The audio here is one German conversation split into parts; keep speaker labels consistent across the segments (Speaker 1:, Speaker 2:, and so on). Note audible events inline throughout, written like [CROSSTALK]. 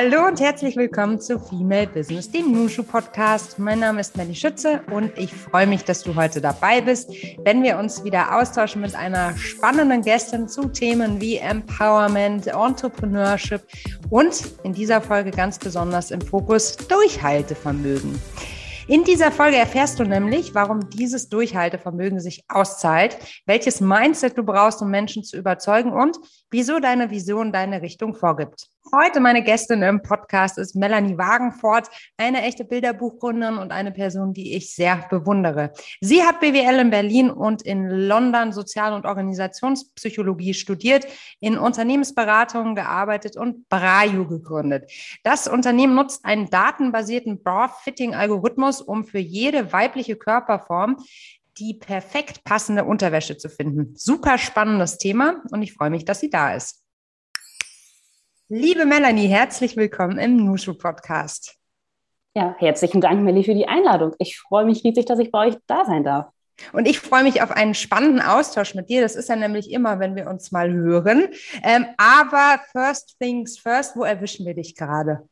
Speaker 1: Hallo und herzlich willkommen zu Female Business, dem Nushu Podcast. Mein Name ist Melly Schütze und ich freue mich, dass du heute dabei bist, wenn wir uns wieder austauschen mit einer spannenden Gästin zu Themen wie Empowerment, Entrepreneurship und in dieser Folge ganz besonders im Fokus Durchhaltevermögen. In dieser Folge erfährst du nämlich, warum dieses Durchhaltevermögen sich auszahlt, welches Mindset du brauchst, um Menschen zu überzeugen und wieso deine Vision deine Richtung vorgibt. Heute meine Gästin im Podcast ist Melanie Wagenfort, eine echte Bilderbuchgründerin und eine Person, die ich sehr bewundere. Sie hat BWL in Berlin und in London Sozial- und Organisationspsychologie studiert, in Unternehmensberatungen gearbeitet und Brayu gegründet. Das Unternehmen nutzt einen datenbasierten Bra-Fitting-Algorithmus, um für jede weibliche Körperform die perfekt passende Unterwäsche zu finden. Super spannendes Thema und ich freue mich, dass sie da ist. Liebe Melanie, herzlich willkommen im Nushu Podcast.
Speaker 2: Ja, herzlichen Dank, Melly, für die Einladung. Ich freue mich riesig, dass ich bei euch da sein darf.
Speaker 1: Und ich freue mich auf einen spannenden Austausch mit dir. Das ist ja nämlich immer, wenn wir uns mal hören. Ähm, aber first things first, wo erwischen wir dich gerade?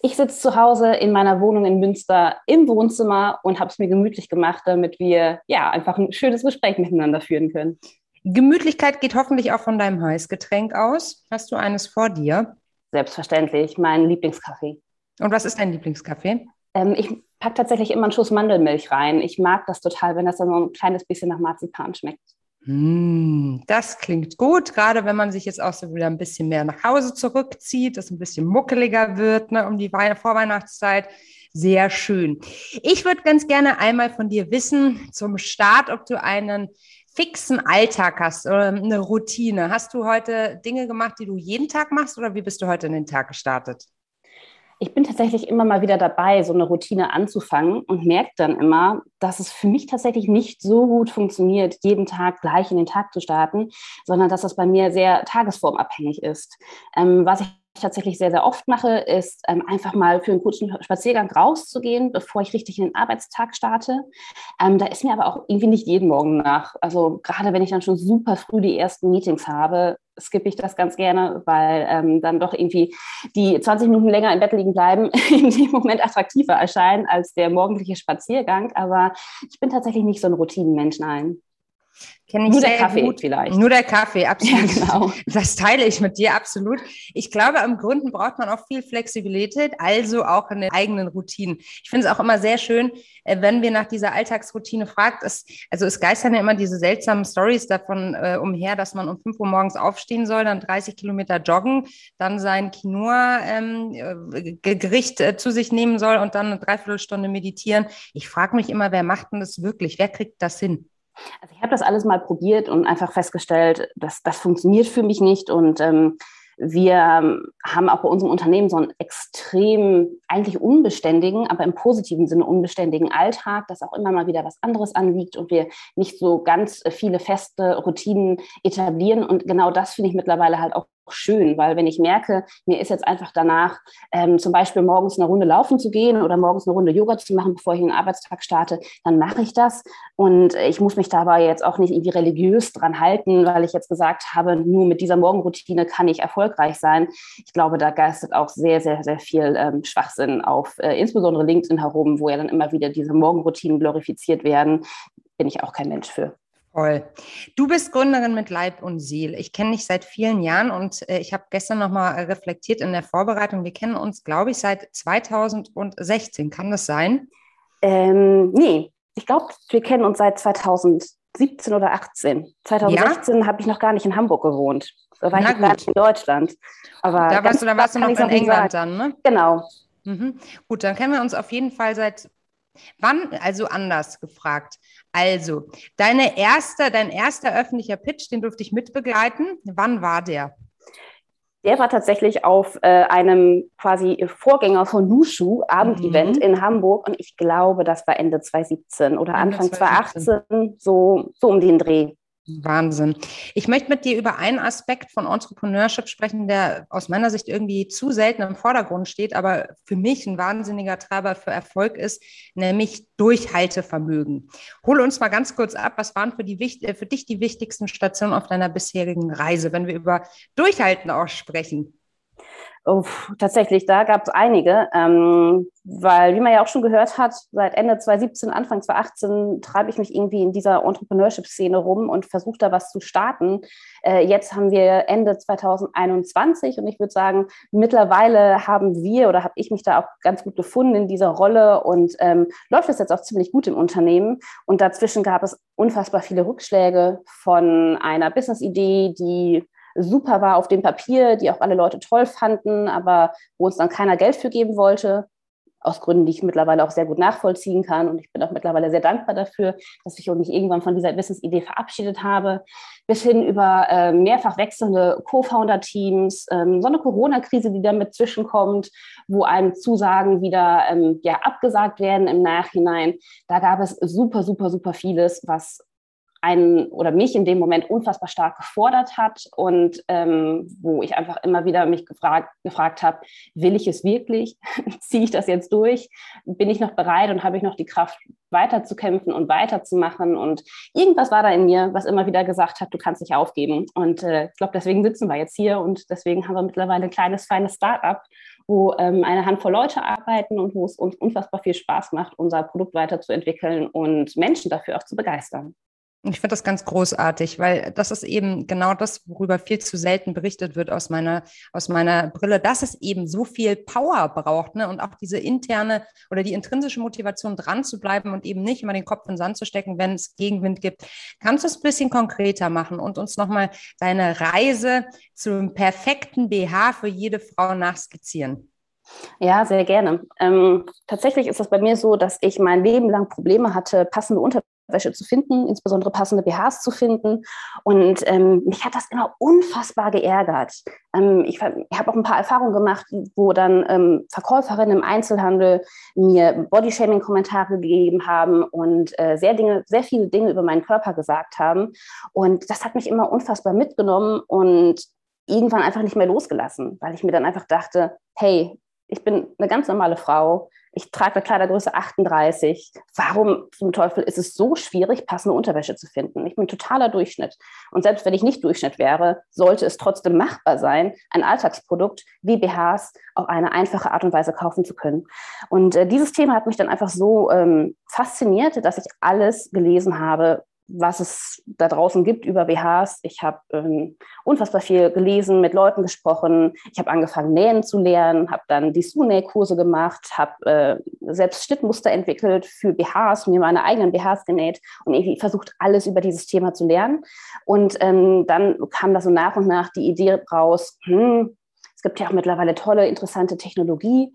Speaker 2: Ich sitze zu Hause in meiner Wohnung in Münster im Wohnzimmer und habe es mir gemütlich gemacht, damit wir ja einfach ein schönes Gespräch miteinander führen können.
Speaker 1: Gemütlichkeit geht hoffentlich auch von deinem Heißgetränk aus. Hast du eines vor dir?
Speaker 2: Selbstverständlich, mein Lieblingskaffee.
Speaker 1: Und was ist dein Lieblingskaffee?
Speaker 2: Ähm, ich packe tatsächlich immer einen Schuss Mandelmilch rein. Ich mag das total, wenn das dann so ein kleines bisschen nach Marzipan schmeckt.
Speaker 1: Mm, das klingt gut, gerade wenn man sich jetzt auch so wieder ein bisschen mehr nach Hause zurückzieht, es ein bisschen muckeliger wird ne, um die Vorweihnachtszeit. Sehr schön. Ich würde ganz gerne einmal von dir wissen, zum Start, ob du einen fixen Alltag hast oder eine Routine. Hast du heute Dinge gemacht, die du jeden Tag machst oder wie bist du heute in den Tag gestartet?
Speaker 2: Ich bin tatsächlich immer mal wieder dabei, so eine Routine anzufangen und merke dann immer, dass es für mich tatsächlich nicht so gut funktioniert, jeden Tag gleich in den Tag zu starten, sondern dass das bei mir sehr tagesformabhängig ist. Ähm, was ich tatsächlich sehr, sehr oft mache, ist ähm, einfach mal für einen kurzen Spaziergang rauszugehen, bevor ich richtig in den Arbeitstag starte. Ähm, da ist mir aber auch irgendwie nicht jeden Morgen nach. Also gerade wenn ich dann schon super früh die ersten Meetings habe, skippe ich das ganz gerne, weil ähm, dann doch irgendwie die 20 Minuten länger im Bett liegen bleiben [LAUGHS] in dem Moment attraktiver erscheinen als der morgendliche Spaziergang. Aber ich bin tatsächlich nicht so ein Routinenmensch, nein.
Speaker 1: Kenne ich Nur der Kaffee gut. vielleicht. Nur der Kaffee, [LAUGHS] absolut. Ja, genau. Das teile ich mit dir absolut. Ich glaube, im Grunde braucht man auch viel Flexibilität, also auch in den eigenen Routinen. Ich finde es auch immer sehr schön, äh, wenn wir nach dieser Alltagsroutine fragt. Es, also es geistern ja immer diese seltsamen Stories davon äh, umher, dass man um 5 Uhr morgens aufstehen soll, dann 30 Kilometer joggen, dann sein Quinoa-Gericht ähm, äh, zu sich nehmen soll und dann eine Dreiviertelstunde meditieren. Ich frage mich immer, wer macht denn das wirklich? Wer kriegt das hin?
Speaker 2: Also ich habe das alles mal probiert und einfach festgestellt, dass das funktioniert für mich nicht und ähm, wir haben auch bei unserem Unternehmen so einen extrem eigentlich unbeständigen, aber im positiven Sinne unbeständigen Alltag, dass auch immer mal wieder was anderes anliegt und wir nicht so ganz viele feste Routinen etablieren. Und genau das finde ich mittlerweile halt auch schön, weil wenn ich merke, mir ist jetzt einfach danach, ähm, zum Beispiel morgens eine Runde laufen zu gehen oder morgens eine Runde Yoga zu machen, bevor ich den Arbeitstag starte, dann mache ich das. Und ich muss mich dabei jetzt auch nicht irgendwie religiös dran halten, weil ich jetzt gesagt habe, nur mit dieser Morgenroutine kann ich erfolgreich sein. Ich glaube, da geistert auch sehr, sehr, sehr viel ähm, Schwachsinn auf, äh, insbesondere LinkedIn herum, wo ja dann immer wieder diese Morgenroutinen glorifiziert werden. Bin ich auch kein Mensch für.
Speaker 1: Toll. Du bist Gründerin mit Leib und Seele. Ich kenne dich seit vielen Jahren und äh, ich habe gestern nochmal äh, reflektiert in der Vorbereitung. Wir kennen uns, glaube ich, seit 2016. Kann das sein?
Speaker 2: Ähm, nee, ich glaube, wir kennen uns seit 2017 oder 18. 2016 ja? habe ich noch gar nicht in Hamburg gewohnt. Da war Na ich gar nicht in Deutschland.
Speaker 1: Aber da warst du, da warst du noch in England dann, ne?
Speaker 2: Genau.
Speaker 1: Mhm. Gut, dann kennen wir uns auf jeden Fall seit Wann, also anders gefragt. Also, deine erste, dein erster öffentlicher Pitch, den durfte ich mitbegleiten. Wann war der?
Speaker 2: Der war tatsächlich auf äh, einem quasi Vorgänger von Nushu, Abendevent mhm. in Hamburg. Und ich glaube, das war Ende 2017 oder Ende Anfang 2018, 2018 so, so um den Dreh.
Speaker 1: Wahnsinn. Ich möchte mit dir über einen Aspekt von Entrepreneurship sprechen, der aus meiner Sicht irgendwie zu selten im Vordergrund steht, aber für mich ein wahnsinniger Treiber für Erfolg ist, nämlich Durchhaltevermögen. Hole uns mal ganz kurz ab, was waren für, die, äh, für dich die wichtigsten Stationen auf deiner bisherigen Reise, wenn wir über Durchhalten auch sprechen?
Speaker 2: Oh, tatsächlich, da gab es einige, ähm, weil, wie man ja auch schon gehört hat, seit Ende 2017, Anfang 2018 treibe ich mich irgendwie in dieser Entrepreneurship-Szene rum und versuche da was zu starten. Äh, jetzt haben wir Ende 2021 und ich würde sagen, mittlerweile haben wir oder habe ich mich da auch ganz gut gefunden in dieser Rolle und ähm, läuft es jetzt auch ziemlich gut im Unternehmen. Und dazwischen gab es unfassbar viele Rückschläge von einer Business-Idee, die super war auf dem Papier, die auch alle Leute toll fanden, aber wo uns dann keiner Geld für geben wollte, aus Gründen, die ich mittlerweile auch sehr gut nachvollziehen kann. Und ich bin auch mittlerweile sehr dankbar dafür, dass ich mich irgendwann von dieser Business-Idee verabschiedet habe, bis hin über äh, mehrfach wechselnde Co-Founder-Teams, ähm, so eine Corona-Krise, die damit zwischenkommt, wo einem Zusagen wieder ähm, ja, abgesagt werden im Nachhinein. Da gab es super, super, super vieles, was einen oder mich in dem Moment unfassbar stark gefordert hat und ähm, wo ich einfach immer wieder mich gefragt, gefragt habe, will ich es wirklich? [LAUGHS] Ziehe ich das jetzt durch? Bin ich noch bereit und habe ich noch die Kraft, weiterzukämpfen und weiterzumachen? Und irgendwas war da in mir, was immer wieder gesagt hat, du kannst nicht aufgeben. Und äh, ich glaube, deswegen sitzen wir jetzt hier und deswegen haben wir mittlerweile ein kleines, feines Start-up, wo ähm, eine Handvoll Leute arbeiten und wo es uns unfassbar viel Spaß macht, unser Produkt weiterzuentwickeln und Menschen dafür auch zu begeistern.
Speaker 1: Ich finde das ganz großartig, weil das ist eben genau das, worüber viel zu selten berichtet wird aus meiner, aus meiner Brille, dass es eben so viel Power braucht ne? und auch diese interne oder die intrinsische Motivation dran zu bleiben und eben nicht immer den Kopf in den Sand zu stecken, wenn es Gegenwind gibt. Kannst du es ein bisschen konkreter machen und uns nochmal deine Reise zum perfekten BH für jede Frau nachskizzieren?
Speaker 2: Ja, sehr gerne. Ähm, tatsächlich ist es bei mir so, dass ich mein Leben lang Probleme hatte, passende Unterbringung Wäsche zu finden, insbesondere passende BHs zu finden. Und ähm, mich hat das immer unfassbar geärgert. Ähm, ich, ich habe auch ein paar Erfahrungen gemacht, wo dann ähm, Verkäuferinnen im Einzelhandel mir Bodyshaming-Kommentare gegeben haben und äh, sehr, Dinge, sehr viele Dinge über meinen Körper gesagt haben. Und das hat mich immer unfassbar mitgenommen und irgendwann einfach nicht mehr losgelassen, weil ich mir dann einfach dachte, hey, ich bin eine ganz normale Frau ich trage eine Kleidergröße 38. Warum zum Teufel ist es so schwierig, passende Unterwäsche zu finden? Ich bin totaler Durchschnitt. Und selbst wenn ich nicht Durchschnitt wäre, sollte es trotzdem machbar sein, ein Alltagsprodukt wie BHs auf eine einfache Art und Weise kaufen zu können. Und äh, dieses Thema hat mich dann einfach so ähm, fasziniert, dass ich alles gelesen habe, was es da draußen gibt über BHs. Ich habe ähm, unfassbar viel gelesen, mit Leuten gesprochen. Ich habe angefangen, Nähen zu lernen, habe dann die Su-Näh-Kurse gemacht, habe äh, selbst Schnittmuster entwickelt für BHs, mir meine eigenen BHs genäht und irgendwie versucht, alles über dieses Thema zu lernen. Und ähm, dann kam da so nach und nach die Idee raus, hm, es gibt ja auch mittlerweile tolle, interessante Technologie.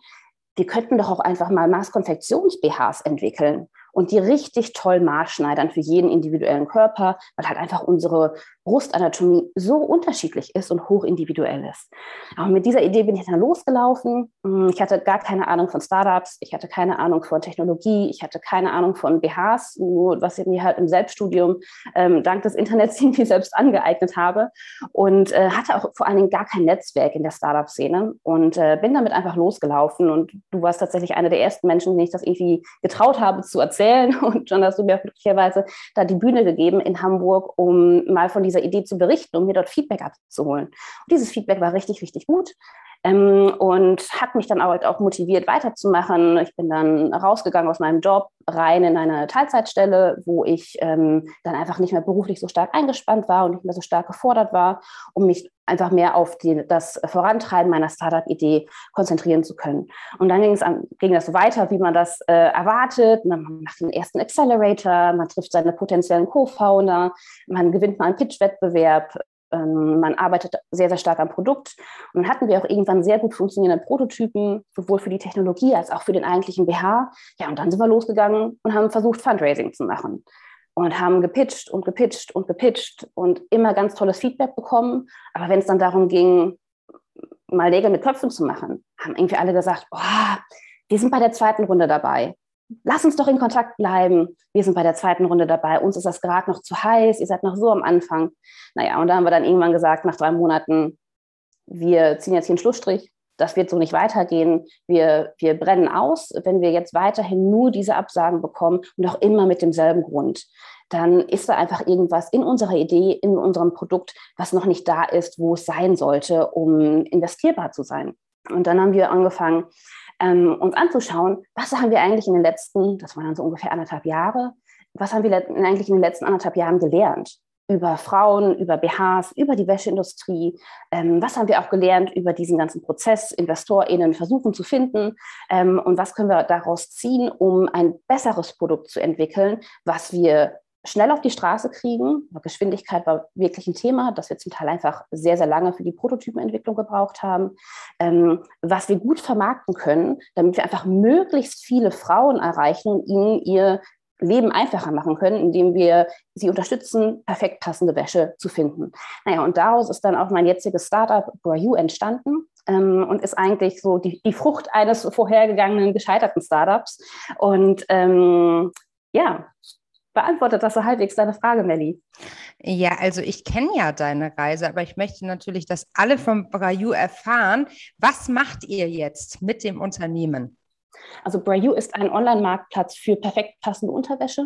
Speaker 2: Wir könnten doch auch einfach mal Maßkonfektions-BHs entwickeln und die richtig toll maßschneidern für jeden individuellen Körper, weil halt einfach unsere Brustanatomie so unterschiedlich ist und hoch individuell ist. Aber mit dieser Idee bin ich dann losgelaufen. Hm, ich hatte gar keine Ahnung von Startups, ich hatte keine Ahnung von Technologie, ich hatte keine Ahnung von BHs, nur was ich mir halt im Selbststudium ähm, dank des Internets [LAUGHS] irgendwie selbst angeeignet habe und äh, hatte auch vor allen Dingen gar kein Netzwerk in der Startup-Szene und äh, bin damit einfach losgelaufen und du warst tatsächlich einer der ersten Menschen, denen ich das irgendwie getraut habe zu erzählen erzählen. [LAUGHS] Und schon hast du mir glücklicherweise da die Bühne gegeben in Hamburg, um mal von dieser Idee zu berichten, um mir dort Feedback abzuholen. Und dieses Feedback war richtig, richtig gut. Ähm, und hat mich dann auch, auch motiviert, weiterzumachen. Ich bin dann rausgegangen aus meinem Job, rein in eine Teilzeitstelle, wo ich ähm, dann einfach nicht mehr beruflich so stark eingespannt war und nicht mehr so stark gefordert war, um mich einfach mehr auf die, das Vorantreiben meiner Startup-Idee konzentrieren zu können. Und dann ging, es ging das so weiter, wie man das äh, erwartet. Man macht den ersten Accelerator, man trifft seine potenziellen Co-Founder, man gewinnt mal einen Pitch-Wettbewerb, ähm, man arbeitet sehr, sehr stark am Produkt. Und dann hatten wir auch irgendwann sehr gut funktionierende Prototypen, sowohl für die Technologie als auch für den eigentlichen BH. Ja, und dann sind wir losgegangen und haben versucht, Fundraising zu machen. Und haben gepitcht und gepitcht und gepitcht und immer ganz tolles Feedback bekommen. Aber wenn es dann darum ging, mal Nägel mit Köpfen zu machen, haben irgendwie alle gesagt, oh, wir sind bei der zweiten Runde dabei lass uns doch in Kontakt bleiben. Wir sind bei der zweiten Runde dabei. Uns ist das gerade noch zu heiß. Ihr seid noch so am Anfang. Naja, und da haben wir dann irgendwann gesagt, nach drei Monaten, wir ziehen jetzt hier einen Schlussstrich. Das wird so nicht weitergehen. Wir, wir brennen aus, wenn wir jetzt weiterhin nur diese Absagen bekommen und auch immer mit demselben Grund. Dann ist da einfach irgendwas in unserer Idee, in unserem Produkt, was noch nicht da ist, wo es sein sollte, um investierbar zu sein. Und dann haben wir angefangen, ähm, uns anzuschauen, was haben wir eigentlich in den letzten, das waren dann so ungefähr anderthalb Jahre, was haben wir eigentlich in den letzten anderthalb Jahren gelernt? Über Frauen, über BHs, über die Wäscheindustrie. Ähm, was haben wir auch gelernt über diesen ganzen Prozess, InvestorInnen versuchen zu finden? Ähm, und was können wir daraus ziehen, um ein besseres Produkt zu entwickeln, was wir schnell auf die Straße kriegen. Geschwindigkeit war wirklich ein Thema, das wir zum Teil einfach sehr, sehr lange für die Prototypenentwicklung gebraucht haben. Ähm, was wir gut vermarkten können, damit wir einfach möglichst viele Frauen erreichen und ihnen ihr Leben einfacher machen können, indem wir sie unterstützen, perfekt passende Wäsche zu finden. Naja, und daraus ist dann auch mein jetziges Startup Brayu entstanden. Ähm, und ist eigentlich so die, die Frucht eines vorhergegangenen gescheiterten Startups. Und ähm, ja, beantwortet das so halbwegs deine Frage, Melli?
Speaker 1: Ja, also ich kenne ja deine Reise, aber ich möchte natürlich, dass alle vom Brayu erfahren, was macht ihr jetzt mit dem Unternehmen?
Speaker 2: Also Brayu ist ein Online-Marktplatz für perfekt passende Unterwäsche.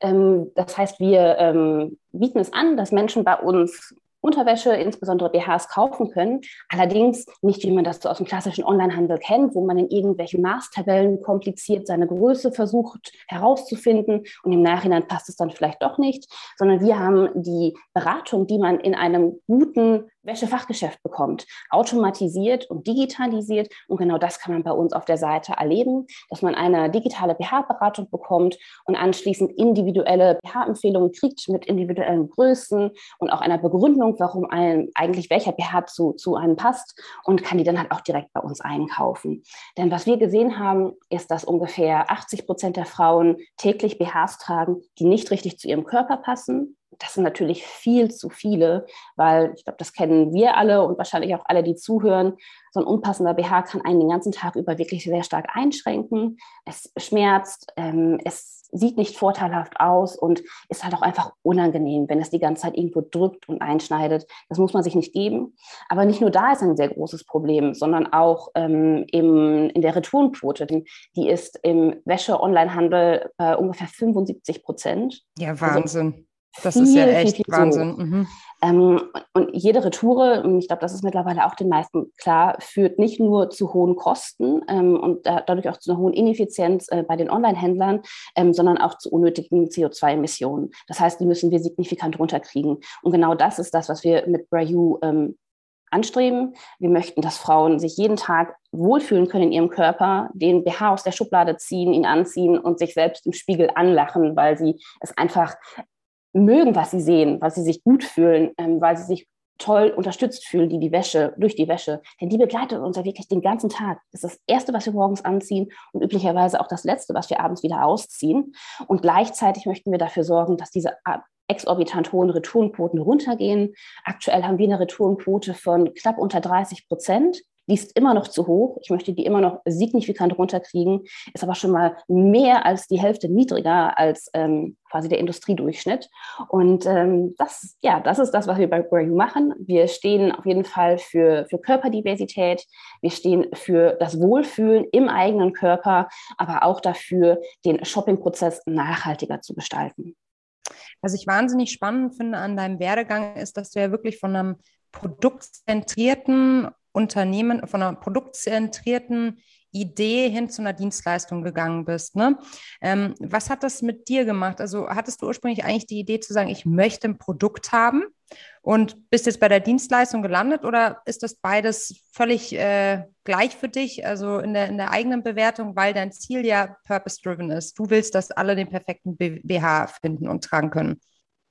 Speaker 2: Ähm, das heißt, wir ähm, bieten es an, dass Menschen bei uns Unterwäsche, insbesondere BHs, kaufen können. Allerdings nicht, wie man das so aus dem klassischen Onlinehandel kennt, wo man in irgendwelchen Maßtabellen kompliziert seine Größe versucht herauszufinden und im Nachhinein passt es dann vielleicht doch nicht, sondern wir haben die Beratung, die man in einem guten Wäschefachgeschäft bekommt, automatisiert und digitalisiert. Und genau das kann man bei uns auf der Seite erleben, dass man eine digitale BH-Beratung bekommt und anschließend individuelle BH-Empfehlungen kriegt mit individuellen Größen und auch einer Begründung, warum ein, eigentlich welcher BH zu, zu einem passt und kann die dann halt auch direkt bei uns einkaufen. Denn was wir gesehen haben, ist, dass ungefähr 80 Prozent der Frauen täglich BHs tragen, die nicht richtig zu ihrem Körper passen das sind natürlich viel zu viele, weil ich glaube, das kennen wir alle und wahrscheinlich auch alle, die zuhören. So ein unpassender BH kann einen den ganzen Tag über wirklich sehr stark einschränken. Es schmerzt, ähm, es sieht nicht vorteilhaft aus und ist halt auch einfach unangenehm, wenn es die ganze Zeit irgendwo drückt und einschneidet. Das muss man sich nicht geben. Aber nicht nur da ist ein sehr großes Problem, sondern auch ähm, im, in der Retourenquote. Die ist im Wäsche-Online-Handel bei ungefähr 75 Prozent.
Speaker 1: Ja, also Wahnsinn. Also, das viel, ist ja echt viel, viel Wahnsinn.
Speaker 2: Mhm. Ähm, und jede Retoure, ich glaube, das ist mittlerweile auch den meisten klar, führt nicht nur zu hohen Kosten ähm, und da, dadurch auch zu einer hohen Ineffizienz äh, bei den Online-Händlern, ähm, sondern auch zu unnötigen CO2-Emissionen. Das heißt, die müssen wir signifikant runterkriegen. Und genau das ist das, was wir mit Brayu ähm, anstreben. Wir möchten, dass Frauen sich jeden Tag wohlfühlen können in ihrem Körper, den BH aus der Schublade ziehen, ihn anziehen und sich selbst im Spiegel anlachen, weil sie es einfach mögen, was sie sehen, weil sie sich gut fühlen, ähm, weil sie sich toll unterstützt fühlen, die die Wäsche, durch die Wäsche. Denn die begleitet uns ja wirklich den ganzen Tag. Das ist das Erste, was wir morgens anziehen und üblicherweise auch das Letzte, was wir abends wieder ausziehen. Und gleichzeitig möchten wir dafür sorgen, dass diese exorbitant hohen Retourenquoten runtergehen. Aktuell haben wir eine Retourenquote von knapp unter 30 Prozent. Die ist immer noch zu hoch. Ich möchte die immer noch signifikant runterkriegen, ist aber schon mal mehr als die Hälfte niedriger als ähm, quasi der Industriedurchschnitt. Und ähm, das, ja, das ist das, was wir bei Brayu machen. Wir stehen auf jeden Fall für, für Körperdiversität. Wir stehen für das Wohlfühlen im eigenen Körper, aber auch dafür, den Shoppingprozess nachhaltiger zu gestalten.
Speaker 1: Was ich wahnsinnig spannend finde an deinem Werdegang ist, dass du ja wirklich von einem produktzentrierten Unternehmen, von einer produktzentrierten Idee hin zu einer Dienstleistung gegangen bist. Ne? Ähm, was hat das mit dir gemacht? Also hattest du ursprünglich eigentlich die Idee zu sagen, ich möchte ein Produkt haben und bist jetzt bei der Dienstleistung gelandet oder ist das beides völlig äh, gleich für dich, also in der, in der eigenen Bewertung, weil dein Ziel ja purpose-driven ist? Du willst, dass alle den perfekten BH finden und tragen können.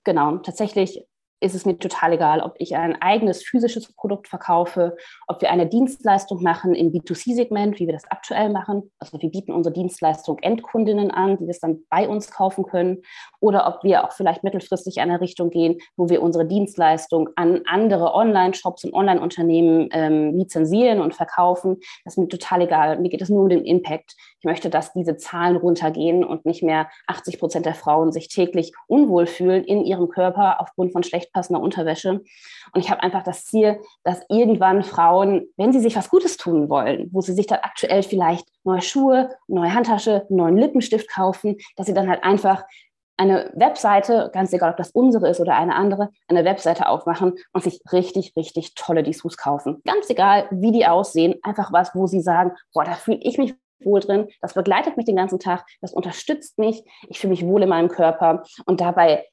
Speaker 2: Genau, tatsächlich ist es mir total egal, ob ich ein eigenes physisches Produkt verkaufe, ob wir eine Dienstleistung machen im B2C-Segment, wie wir das aktuell machen. Also wir bieten unsere Dienstleistung Endkundinnen an, die das dann bei uns kaufen können. Oder ob wir auch vielleicht mittelfristig in eine Richtung gehen, wo wir unsere Dienstleistung an andere Online-Shops und Online-Unternehmen ähm, lizenzieren und verkaufen. Das ist mir total egal. Mir geht es nur um den Impact. Ich möchte, dass diese Zahlen runtergehen und nicht mehr 80 Prozent der Frauen sich täglich unwohl fühlen in ihrem Körper aufgrund von schlecht passender Unterwäsche. Und ich habe einfach das Ziel, dass irgendwann Frauen, wenn sie sich was Gutes tun wollen, wo sie sich dann aktuell vielleicht neue Schuhe, neue Handtasche, neuen Lippenstift kaufen, dass sie dann halt einfach eine Webseite, ganz egal, ob das unsere ist oder eine andere, eine Webseite aufmachen und sich richtig, richtig tolle Dessous kaufen. Ganz egal, wie die aussehen, einfach was, wo sie sagen, boah, da fühle ich mich wohl drin, das begleitet mich den ganzen Tag, das unterstützt mich, ich fühle mich wohl in meinem Körper und dabei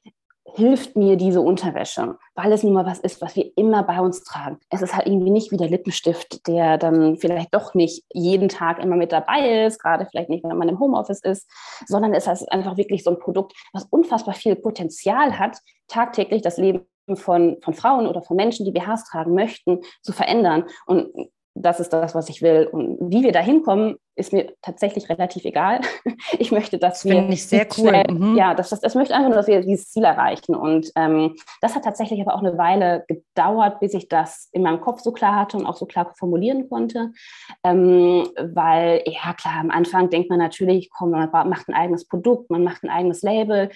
Speaker 2: hilft mir diese Unterwäsche, weil es nun mal was ist, was wir immer bei uns tragen. Es ist halt irgendwie nicht wie der Lippenstift, der dann vielleicht doch nicht jeden Tag immer mit dabei ist, gerade vielleicht nicht, wenn man im Homeoffice ist, sondern es ist einfach wirklich so ein Produkt, was unfassbar viel Potenzial hat, tagtäglich das Leben von, von Frauen oder von Menschen, die BHs tragen möchten, zu verändern. Und das ist das, was ich will. Und wie wir da hinkommen, ist mir tatsächlich relativ egal. [LAUGHS] Ich möchte, dass das wir.
Speaker 1: Finde ich sehr cool. Schnell,
Speaker 2: mhm. Ja, das, das, das möchte einfach nur, dass wir dieses Ziel erreichen. Und ähm, das hat tatsächlich aber auch eine Weile gedauert, bis ich das in meinem Kopf so klar hatte und auch so klar formulieren konnte. Ähm, weil, ja, klar, am Anfang denkt man natürlich, komm, man macht ein eigenes Produkt, man macht ein eigenes Label.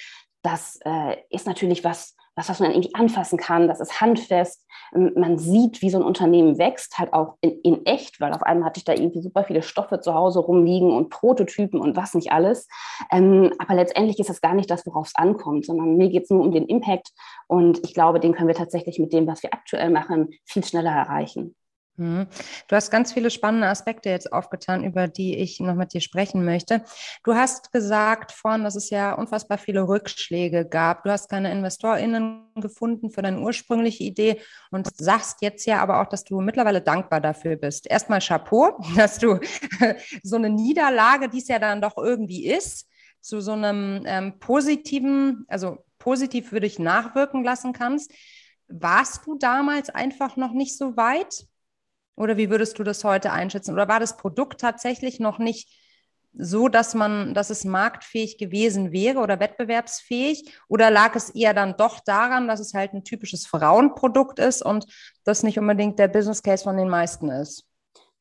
Speaker 2: Das äh, ist natürlich was, was, was man irgendwie anfassen kann, das ist handfest. Ähm, man sieht, wie so ein Unternehmen wächst, halt auch in, in echt, weil auf einmal hatte ich da irgendwie super viele Stoffe zu Hause rumliegen und Prototypen und was nicht alles. Ähm, aber letztendlich ist das gar nicht das, worauf es ankommt, sondern mir geht es nur um den Impact. Und ich glaube, den können wir tatsächlich mit dem, was wir aktuell machen, viel schneller erreichen.
Speaker 1: Mhm. Du hast ganz viele spannende Aspekte jetzt aufgetan, über die ich noch mit dir sprechen möchte. Du hast gesagt vorhin, dass es ja unfassbar viele Rückschläge gab. Du hast keine InvestorInnen gefunden für deine ursprüngliche Idee und sagst jetzt ja aber auch, dass du mittlerweile dankbar dafür bist. Erstmal Chapeau, [LAUGHS] dass du [LAUGHS] so eine Niederlage, die es ja dann doch irgendwie ist, zu so einem ähm, positiven, also positiv würde ich nachwirken lassen kannst. Warst du damals einfach noch nicht so weit? Oder wie würdest du das heute einschätzen? Oder war das Produkt tatsächlich noch nicht so, dass man, dass es marktfähig gewesen wäre oder wettbewerbsfähig? Oder lag es eher dann doch daran, dass es halt ein typisches Frauenprodukt ist und das nicht unbedingt der Business Case von den meisten ist?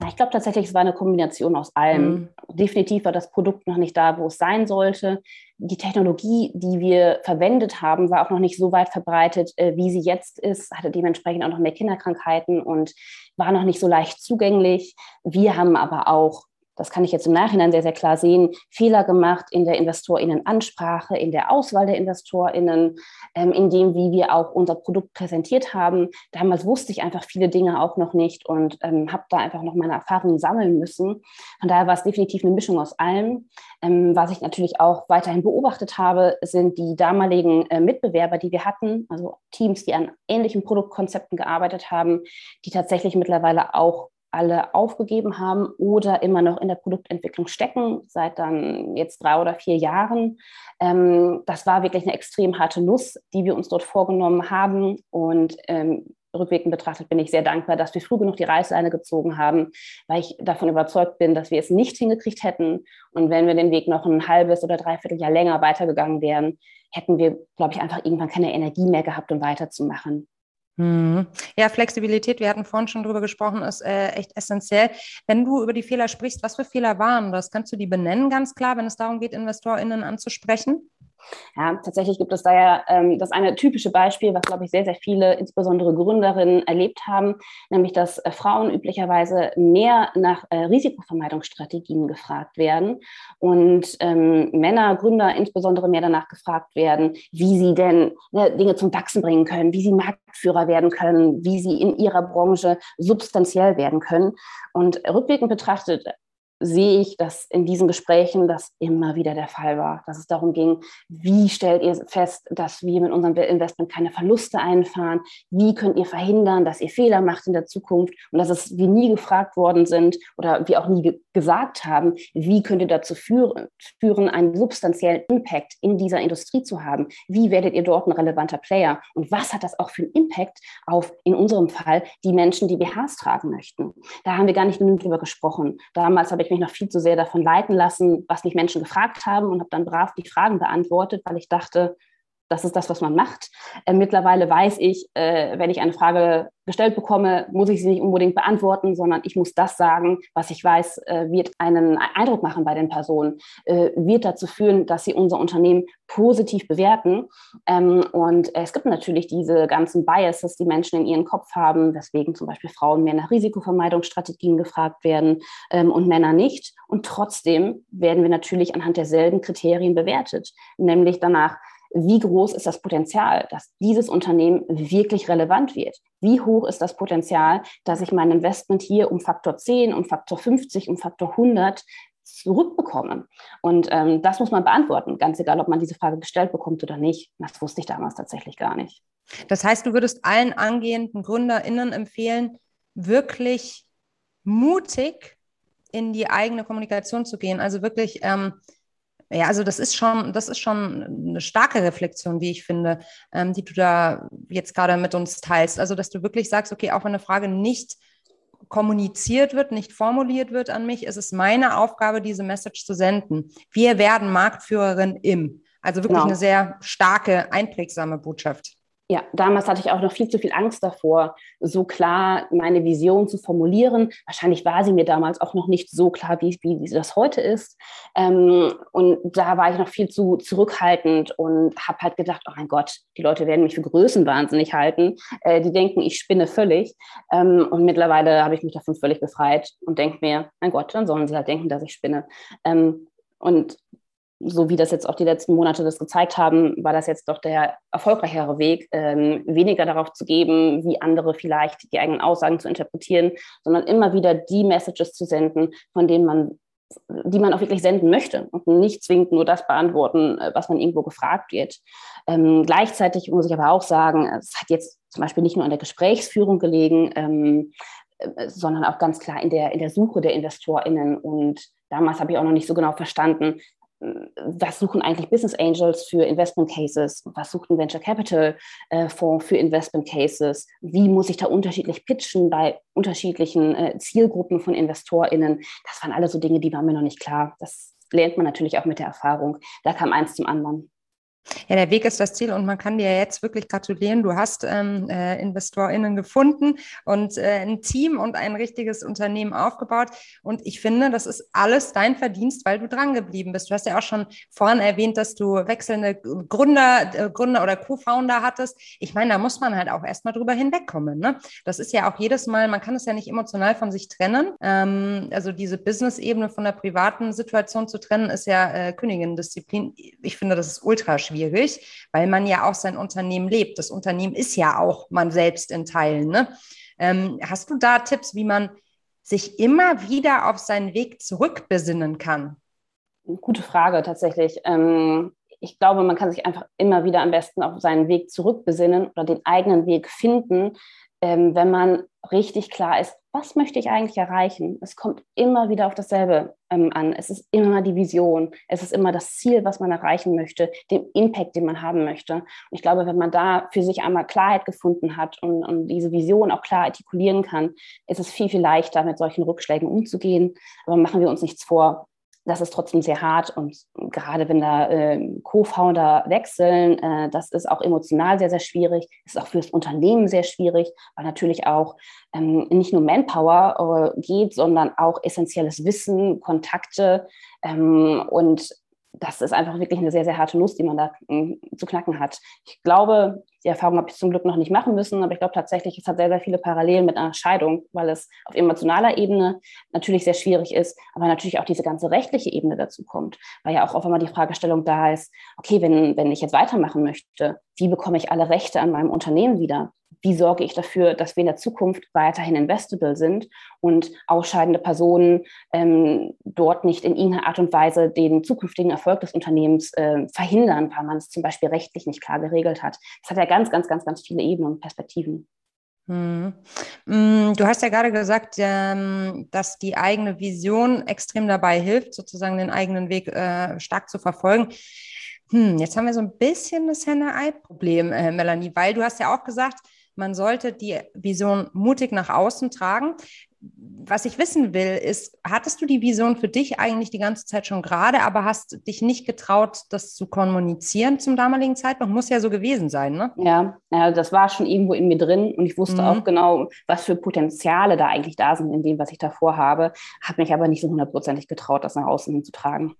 Speaker 2: Ich glaube tatsächlich, es war eine Kombination aus allem. Mhm. Definitiv war das Produkt noch nicht da, wo es sein sollte. Die Technologie, die wir verwendet haben, war auch noch nicht so weit verbreitet, äh, wie sie jetzt ist, hatte dementsprechend auch noch mehr Kinderkrankheiten und war noch nicht so leicht zugänglich. Wir haben aber auch das kann ich jetzt im Nachhinein sehr, sehr klar sehen, Fehler gemacht in der InvestorInnen-Ansprache, in der Auswahl der InvestorInnen, ähm, in dem, wie wir auch unser Produkt präsentiert haben. Damals wusste ich einfach viele Dinge auch noch nicht und ähm, habe da einfach noch meine Erfahrungen sammeln müssen. Von daher war es definitiv eine Mischung aus allem. Ähm, was ich natürlich auch weiterhin beobachtet habe, sind die damaligen äh, Mitbewerber, die wir hatten, also Teams, die an ähnlichen Produktkonzepten gearbeitet haben, die tatsächlich mittlerweile auch alle aufgegeben haben oder immer noch in der Produktentwicklung stecken, seit dann jetzt drei oder vier Jahren. Ähm, das war wirklich eine extrem harte Nuss, die wir uns dort vorgenommen haben. Und ähm, rückwirkend betrachtet bin ich sehr dankbar, dass wir früh genug die Reißleine gezogen haben, weil ich davon überzeugt bin, dass wir es nicht hingekriegt hätten. Und wenn wir den Weg noch ein halbes oder dreiviertel Jahr länger weitergegangen wären, hätten wir, glaube ich, einfach irgendwann keine Energie mehr gehabt, um weiterzumachen.
Speaker 1: Mhm. Ja, Flexibilität, wir hatten vorhin schon drüber gesprochen, ist äh, echt essentiell. Wenn du über die Fehler sprichst, was für Fehler waren das? Kannst du die benennen ganz klar, wenn es darum geht, InvestorInnen anzusprechen?
Speaker 2: Ja, tatsächlich gibt es da ja ähm, das eine typische Beispiel, was, glaube ich, sehr, sehr viele, insbesondere Gründerinnen, erlebt haben, nämlich, dass äh, Frauen üblicherweise mehr nach äh, Risikovermeidungsstrategien gefragt werden und ähm, Männer, Gründer insbesondere mehr danach gefragt werden, wie sie denn ne, Dinge zum Wachsen bringen können, wie sie Marktführer werden können, wie sie in ihrer Branche substanziell werden können. Und rückblickend betrachtet sehe ich, dass in diesen Gesprächen das immer wieder der Fall war, dass es darum ging, wie stellt ihr fest, dass wir mit unserem Investment keine Verluste einfahren, wie könnt ihr verhindern, dass ihr Fehler macht in der Zukunft und dass es wir nie gefragt worden sind oder wir auch nie ge gesagt haben, wie könnt ihr dazu führen, führen, einen substanziellen Impact in dieser Industrie zu haben, wie werdet ihr dort ein relevanter Player und was hat das auch für einen Impact auf, in unserem Fall, die Menschen, die BHs tragen möchten. Da haben wir gar nicht genug drüber gesprochen. Damals habe ich mich noch viel zu sehr davon leiten lassen, was mich Menschen gefragt haben und habe dann brav die Fragen beantwortet, weil ich dachte, das ist das, was man macht. Äh, mittlerweile weiß ich, äh, wenn ich eine Frage gestellt bekomme, muss ich sie nicht unbedingt beantworten, sondern ich muss das sagen, was ich weiß, äh, wird einen Eindruck machen bei den Personen, äh, wird dazu führen, dass sie unser Unternehmen positiv bewerten. Ähm, und es gibt natürlich diese ganzen Biases, die Menschen in ihren Kopf haben, weswegen zum Beispiel Frauen mehr nach Risikovermeidungsstrategien gefragt werden ähm, und Männer nicht. Und trotzdem werden wir natürlich anhand derselben Kriterien bewertet, nämlich danach, wie groß ist das Potenzial, dass dieses Unternehmen wirklich relevant wird? Wie hoch ist das Potenzial, dass ich mein Investment hier um Faktor 10, um Faktor 50, um Faktor 100 zurückbekomme? Und ähm, das muss man beantworten, ganz egal, ob man diese Frage gestellt bekommt oder nicht. Das wusste ich damals tatsächlich gar nicht.
Speaker 1: Das heißt, du würdest allen angehenden GründerInnen empfehlen, wirklich mutig in die eigene Kommunikation zu gehen. Also wirklich, ähm, ja, also das ist schon, das ist schon eine starke Reflexion, wie ich finde, ähm, die du da jetzt gerade mit uns teilst. Also, dass du wirklich sagst, okay, auch wenn eine Frage nicht kommuniziert wird, nicht formuliert wird an mich, ist es meine Aufgabe, diese Message zu senden. Wir werden Marktführerin im. Also wirklich genau. eine sehr starke, einprägsame Botschaft.
Speaker 2: Ja, damals hatte ich auch noch viel zu viel Angst davor, so klar meine Vision zu formulieren. Wahrscheinlich war sie mir damals auch noch nicht so klar, wie, wie das heute ist. Ähm, und da war ich noch viel zu zurückhaltend und habe halt gedacht, oh mein Gott, die Leute werden mich für größenwahnsinnig halten. Äh, die denken, ich spinne völlig. Ähm, und mittlerweile habe ich mich davon völlig befreit und denke mir, mein Gott, dann sollen sie halt denken, dass ich spinne. Ähm, und so wie das jetzt auch die letzten Monate das gezeigt haben, war das jetzt doch der erfolgreichere Weg, ähm, weniger darauf zu geben, wie andere vielleicht die eigenen Aussagen zu interpretieren, sondern immer wieder die Messages zu senden, von denen man die man auch wirklich senden möchte und nicht zwingend nur das beantworten, äh, was man irgendwo gefragt wird. Ähm, gleichzeitig muss ich aber auch sagen, es hat jetzt zum Beispiel nicht nur an der Gesprächsführung gelegen, ähm, äh, sondern auch ganz klar in der, in der Suche der InvestorInnen. Und damals habe ich auch noch nicht so genau verstanden, was suchen eigentlich Business Angels für Investment Cases? Was sucht ein Venture Capital äh, Fonds für Investment Cases? Wie muss ich da unterschiedlich pitchen bei unterschiedlichen äh, Zielgruppen von InvestorInnen? Das waren alles so Dinge, die waren mir noch nicht klar. Das lernt man natürlich auch mit der Erfahrung. Da kam eins zum anderen.
Speaker 1: Ja, der Weg ist das Ziel und man kann dir jetzt wirklich gratulieren. Du hast ähm, äh, InvestorInnen gefunden und äh, ein Team und ein richtiges Unternehmen aufgebaut. Und ich finde, das ist alles dein Verdienst, weil du dran geblieben bist. Du hast ja auch schon vorhin erwähnt, dass du wechselnde Gründer, äh, Gründer oder Co-Founder hattest. Ich meine, da muss man halt auch erstmal drüber hinwegkommen. Ne? Das ist ja auch jedes Mal, man kann es ja nicht emotional von sich trennen. Ähm, also diese Business-Ebene von der privaten Situation zu trennen, ist ja äh, Königin-Disziplin. Ich finde, das ist ultra schwierig schwierig, weil man ja auch sein Unternehmen lebt. Das Unternehmen ist ja auch man selbst in Teilen. Ne? Ähm, hast du da Tipps, wie man sich immer wieder auf seinen Weg zurückbesinnen kann?
Speaker 2: Gute Frage tatsächlich. Ähm, ich glaube, man kann sich einfach immer wieder am besten auf seinen Weg zurückbesinnen oder den eigenen Weg finden, ähm, wenn man richtig klar ist, was möchte ich eigentlich erreichen? Es kommt immer wieder auf dasselbe ähm, an. Es ist immer die Vision. Es ist immer das Ziel, was man erreichen möchte, den Impact, den man haben möchte. Und ich glaube, wenn man da für sich einmal Klarheit gefunden hat und, und diese Vision auch klar artikulieren kann, ist es viel, viel leichter, mit solchen Rückschlägen umzugehen. Aber machen wir uns nichts vor das ist trotzdem sehr hart und gerade wenn da äh, Co-Founder wechseln, äh, das ist auch emotional sehr, sehr schwierig, ist auch fürs Unternehmen sehr schwierig, weil natürlich auch ähm, nicht nur Manpower äh, geht, sondern auch essentielles Wissen, Kontakte ähm, und das ist einfach wirklich eine sehr, sehr harte Nuss, die man da äh, zu knacken hat. Ich glaube, die Erfahrung habe ich zum Glück noch nicht machen müssen, aber ich glaube tatsächlich, es hat sehr, sehr viele Parallelen mit einer Scheidung, weil es auf emotionaler Ebene natürlich sehr schwierig ist, aber natürlich auch diese ganze rechtliche Ebene dazu kommt, weil ja auch auf einmal die Fragestellung da ist, okay, wenn, wenn ich jetzt weitermachen möchte, wie bekomme ich alle Rechte an meinem Unternehmen wieder? Wie sorge ich dafür, dass wir in der Zukunft weiterhin investable sind und ausscheidende Personen ähm, dort nicht in irgendeiner Art und Weise den zukünftigen Erfolg des Unternehmens äh, verhindern, weil man es zum Beispiel rechtlich nicht klar geregelt hat? Das hat ja ganz, ganz, ganz, ganz viele Ebenen und Perspektiven.
Speaker 1: Hm. Mm, du hast ja gerade gesagt, ähm, dass die eigene Vision extrem dabei hilft, sozusagen den eigenen Weg äh, stark zu verfolgen. Hm, jetzt haben wir so ein bisschen das Henne-Ei-Problem, äh, Melanie, weil du hast ja auch gesagt, man sollte die Vision mutig nach außen tragen was ich wissen will, ist, hattest du die Vision für dich eigentlich die ganze Zeit schon gerade, aber hast dich nicht getraut, das zu kommunizieren zum damaligen Zeitpunkt? Muss ja so gewesen sein, ne?
Speaker 2: Ja, ja das war schon irgendwo in mir drin und ich wusste mhm. auch genau, was für Potenziale da eigentlich da sind in dem, was ich davor habe, habe mich aber nicht so hundertprozentig getraut, das nach außen hin zu tragen.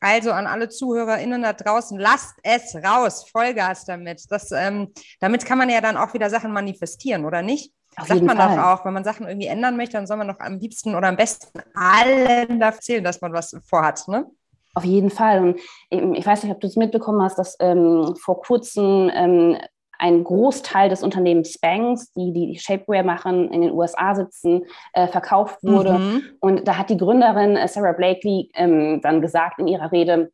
Speaker 1: Also an alle ZuhörerInnen da draußen, lasst es raus, Vollgas damit. Das, ähm, damit kann man ja dann auch wieder Sachen manifestieren, oder nicht? Auf Sagt man Fall. doch auch, wenn man Sachen irgendwie ändern möchte, dann soll man doch am liebsten oder am besten allen erzählen, dass man was vorhat, ne?
Speaker 2: Auf jeden Fall. Und ich weiß nicht, ob du es mitbekommen hast, dass ähm, vor kurzem ähm, ein Großteil des Unternehmens Spanx, die die Shapewear machen, in den USA sitzen, äh, verkauft wurde. Mhm. Und da hat die Gründerin äh, Sarah Blakely ähm, dann gesagt in ihrer Rede,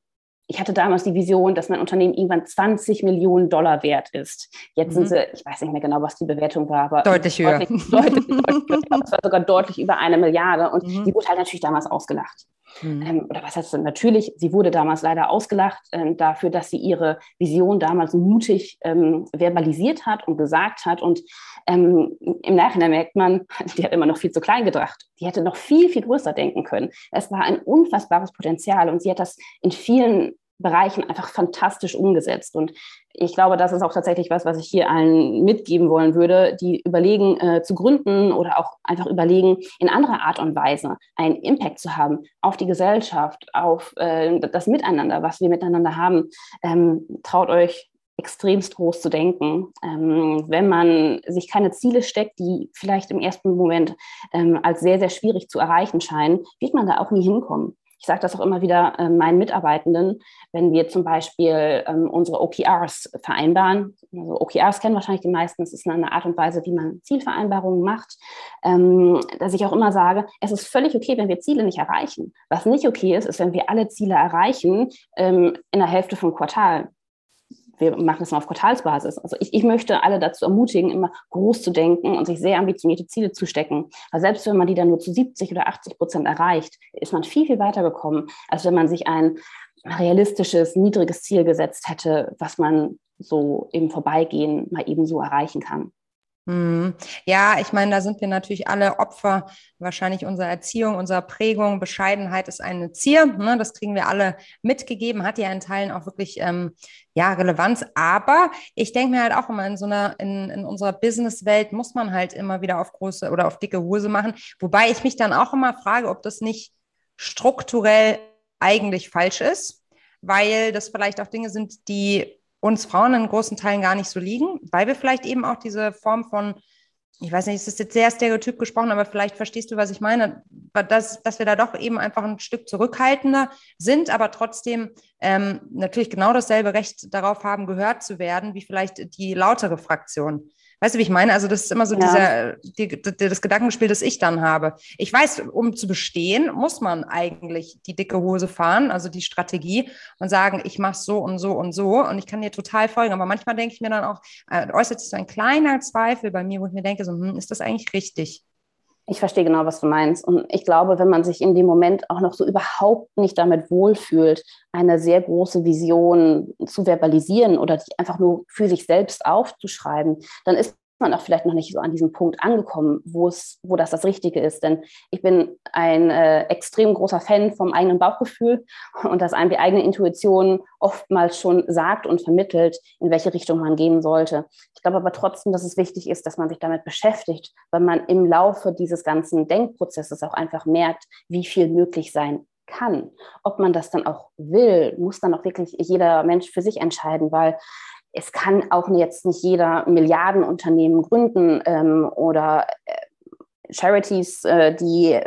Speaker 2: ich hatte damals die Vision, dass mein Unternehmen irgendwann 20 Millionen Dollar wert ist. Jetzt mhm. sind sie, ich weiß nicht mehr genau, was die Bewertung war, aber
Speaker 1: deutlich höher.
Speaker 2: Deutlich, deutlich, deutlich, [LAUGHS] es war sogar deutlich über eine Milliarde und mhm. die wurde halt natürlich damals ausgelacht. Mhm. Ähm, oder was heißt das? Natürlich, sie wurde damals leider ausgelacht äh, dafür, dass sie ihre Vision damals mutig ähm, verbalisiert hat und gesagt hat. Und ähm, im Nachhinein merkt man, [LAUGHS] die hat immer noch viel zu klein gedacht. Die hätte noch viel, viel größer denken können. Es war ein unfassbares Potenzial und sie hat das in vielen Bereichen einfach fantastisch umgesetzt. Und ich glaube, das ist auch tatsächlich was, was ich hier allen mitgeben wollen würde, die überlegen äh, zu gründen oder auch einfach überlegen, in anderer Art und Weise einen Impact zu haben auf die Gesellschaft, auf äh, das Miteinander, was wir miteinander haben. Ähm, traut euch extremst groß zu denken. Ähm, wenn man sich keine Ziele steckt, die vielleicht im ersten Moment ähm, als sehr, sehr schwierig zu erreichen scheinen, wird man da auch nie hinkommen. Ich sage das auch immer wieder äh, meinen Mitarbeitenden, wenn wir zum Beispiel ähm, unsere OKRs vereinbaren. Also OKRs kennen wahrscheinlich die meisten. Es ist eine Art und Weise, wie man Zielvereinbarungen macht. Ähm, dass ich auch immer sage, es ist völlig okay, wenn wir Ziele nicht erreichen. Was nicht okay ist, ist, wenn wir alle Ziele erreichen ähm, in der Hälfte vom Quartal wir machen das mal auf Quartalsbasis. Also ich, ich möchte alle dazu ermutigen, immer groß zu denken und sich sehr ambitionierte Ziele zu stecken. Weil selbst wenn man die dann nur zu 70 oder 80 Prozent erreicht, ist man viel, viel weiter gekommen, als wenn man sich ein realistisches, niedriges Ziel gesetzt hätte, was man so im Vorbeigehen mal eben so erreichen kann.
Speaker 1: Mhm. Ja, ich meine, da sind wir natürlich alle Opfer wahrscheinlich unserer Erziehung, unserer Prägung. Bescheidenheit ist eine Zier. Ne? Das kriegen wir alle mitgegeben, hat ja in Teilen auch wirklich ähm, ja, Relevanz. Aber ich denke mir halt auch immer, in so einer, in, in unserer Businesswelt muss man halt immer wieder auf große oder auf dicke Hose machen. Wobei ich mich dann auch immer frage, ob das nicht strukturell eigentlich falsch ist, weil das vielleicht auch Dinge sind, die uns Frauen in großen Teilen gar nicht so liegen, weil wir vielleicht eben auch diese Form von, ich weiß nicht, es ist jetzt sehr stereotyp gesprochen, aber vielleicht verstehst du, was ich meine, dass, dass wir da doch eben einfach ein Stück zurückhaltender sind, aber trotzdem ähm, natürlich genau dasselbe Recht darauf haben, gehört zu werden, wie vielleicht die lautere Fraktion. Weißt du, wie ich meine? Also das ist immer so ja. dieser, die, die, das Gedankenspiel, das ich dann habe. Ich weiß, um zu bestehen, muss man eigentlich die dicke Hose fahren, also die Strategie und sagen, ich mache so und so und so und ich kann dir total folgen. Aber manchmal denke ich mir dann auch, äh, äußert sich so ein kleiner Zweifel bei mir, wo ich mir denke, so, hm, ist das eigentlich richtig?
Speaker 2: Ich verstehe genau, was du meinst. Und ich glaube, wenn man sich in dem Moment auch noch so überhaupt nicht damit wohlfühlt, eine sehr große Vision zu verbalisieren oder die einfach nur für sich selbst aufzuschreiben, dann ist man auch vielleicht noch nicht so an diesem Punkt angekommen, wo es, wo das das Richtige ist. Denn ich bin ein äh, extrem großer Fan vom eigenen Bauchgefühl und dass einem die eigene Intuition oftmals schon sagt und vermittelt, in welche Richtung man gehen sollte. Ich glaube aber trotzdem, dass es wichtig ist, dass man sich damit beschäftigt, weil man im Laufe dieses ganzen Denkprozesses auch einfach merkt, wie viel möglich sein kann. Ob man das dann auch will, muss dann auch wirklich jeder Mensch für sich entscheiden, weil es kann auch jetzt nicht jeder Milliardenunternehmen gründen ähm, oder äh, Charities, äh, die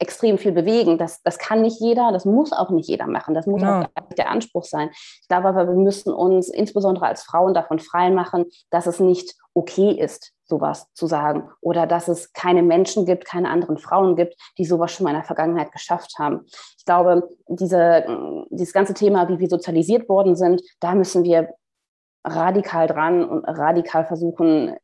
Speaker 2: extrem viel bewegen. Das, das kann nicht jeder, das muss auch nicht jeder machen. Das muss ja. auch der Anspruch sein. Ich glaube aber, wir müssen uns insbesondere als Frauen davon freimachen, dass es nicht okay ist, sowas zu sagen oder dass es keine Menschen gibt, keine anderen Frauen gibt, die sowas schon mal in der Vergangenheit geschafft haben. Ich glaube, diese, dieses ganze Thema, wie wir sozialisiert worden sind, da müssen wir radikal dran und radikal versuchen,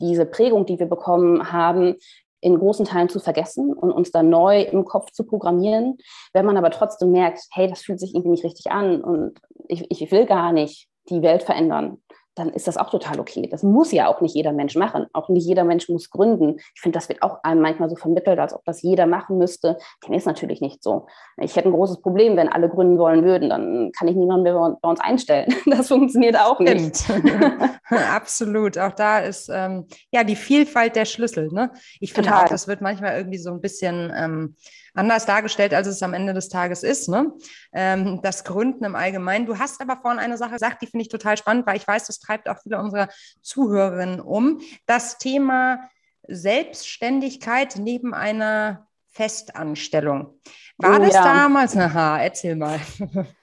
Speaker 2: diese Prägung, die wir bekommen haben, in großen Teilen zu vergessen und uns dann neu im Kopf zu programmieren. Wenn man aber trotzdem merkt, hey, das fühlt sich irgendwie nicht richtig an und ich, ich will gar nicht die Welt verändern, dann ist das auch total okay. Das muss ja auch nicht jeder Mensch machen. Auch nicht jeder Mensch muss gründen. Ich finde, das wird auch einem manchmal so vermittelt, als ob das jeder machen müsste. Dem ist natürlich nicht so. Ich hätte ein großes Problem, wenn alle gründen wollen würden. Dann kann ich niemanden mehr bei uns einstellen. [LAUGHS] Das funktioniert auch nicht. [LAUGHS]
Speaker 1: Absolut. Auch da ist ähm, ja die Vielfalt der Schlüssel. Ne? Ich finde auch, das wird manchmal irgendwie so ein bisschen ähm, anders dargestellt, als es am Ende des Tages ist. Ne? Ähm, das Gründen im Allgemeinen. Du hast aber vorhin eine Sache gesagt, die finde ich total spannend, weil ich weiß, das treibt auch viele unserer Zuhörerinnen um. Das Thema Selbstständigkeit neben einer Festanstellung. War das ja. damals? Aha, erzähl mal.